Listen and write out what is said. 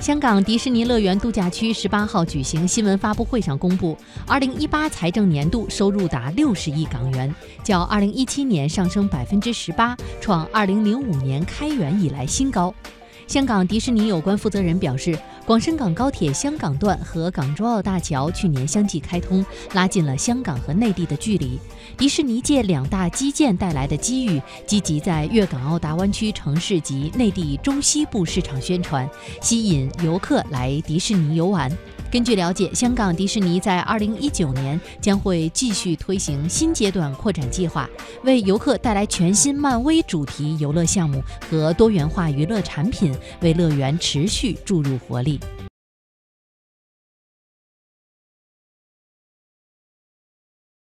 香港迪士尼乐园度假区十八号举行新闻发布会上公布，二零一八财政年度收入达六十亿港元，较二零一七年上升百分之十八，创二零零五年开园以来新高。香港迪士尼有关负责人表示，广深港高铁香港段和港珠澳大桥去年相继开通，拉近了香港和内地的距离。迪士尼借两大基建带来的机遇，积极在粤港澳大湾区城市及内地中西部市场宣传，吸引游客来迪士尼游玩。根据了解，香港迪士尼在二零一九年将会继续推行新阶段扩展计划，为游客带来全新漫威主题游乐项目和多元化娱乐产品，为乐园持续注入活力。